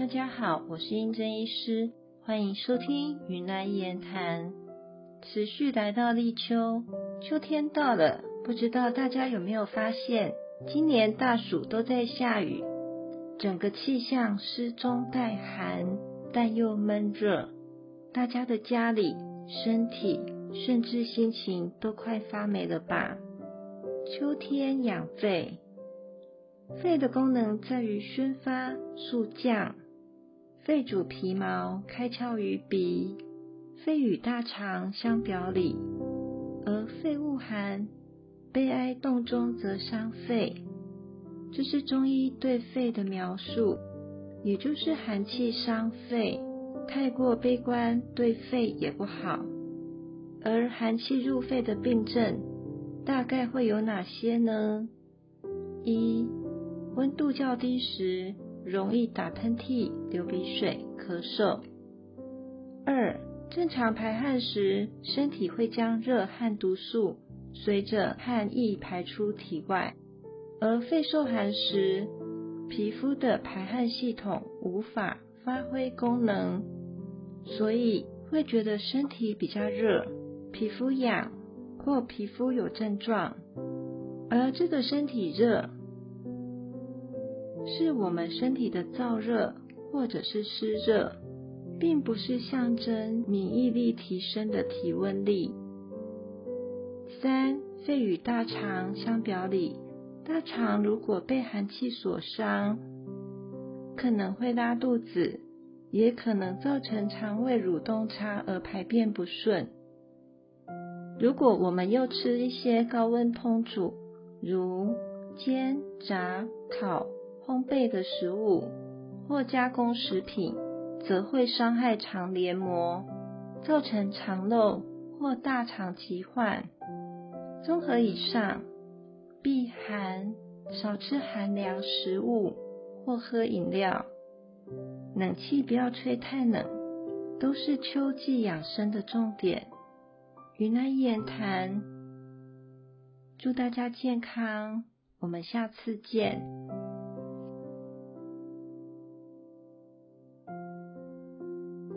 大家好，我是英珍医师，欢迎收听云南言谈。持续来到立秋，秋天到了，不知道大家有没有发现，今年大暑都在下雨，整个气象湿中带寒，但又闷热，大家的家里、身体甚至心情都快发霉了吧？秋天养肺，肺的功能在于宣发、肃降。肺主皮毛，开窍于鼻。肺与大肠相表里，而肺恶寒，悲哀动中则伤肺。这是中医对肺的描述，也就是寒气伤肺。太过悲观对肺也不好。而寒气入肺的病症，大概会有哪些呢？一、温度较低时。容易打喷嚏、流鼻水、咳嗽。二、正常排汗时，身体会将热和毒素随着汗液排出体外；而肺受寒时，皮肤的排汗系统无法发挥功能，所以会觉得身体比较热、皮肤痒或皮肤有症状。而这个身体热。是我们身体的燥热或者是湿热，并不是象征免疫力提升的体温力。三、肺与大肠相表里，大肠如果被寒气所伤，可能会拉肚子，也可能造成肠胃蠕动差而排便不顺。如果我们又吃一些高温烹煮，如煎、炸、烤。烘焙的食物或加工食品，则会伤害肠黏膜，造成肠漏或大肠疾患。综合以上，避寒、少吃寒凉食物或喝饮料，冷气不要吹太冷，都是秋季养生的重点。云南言谈，祝大家健康，我们下次见。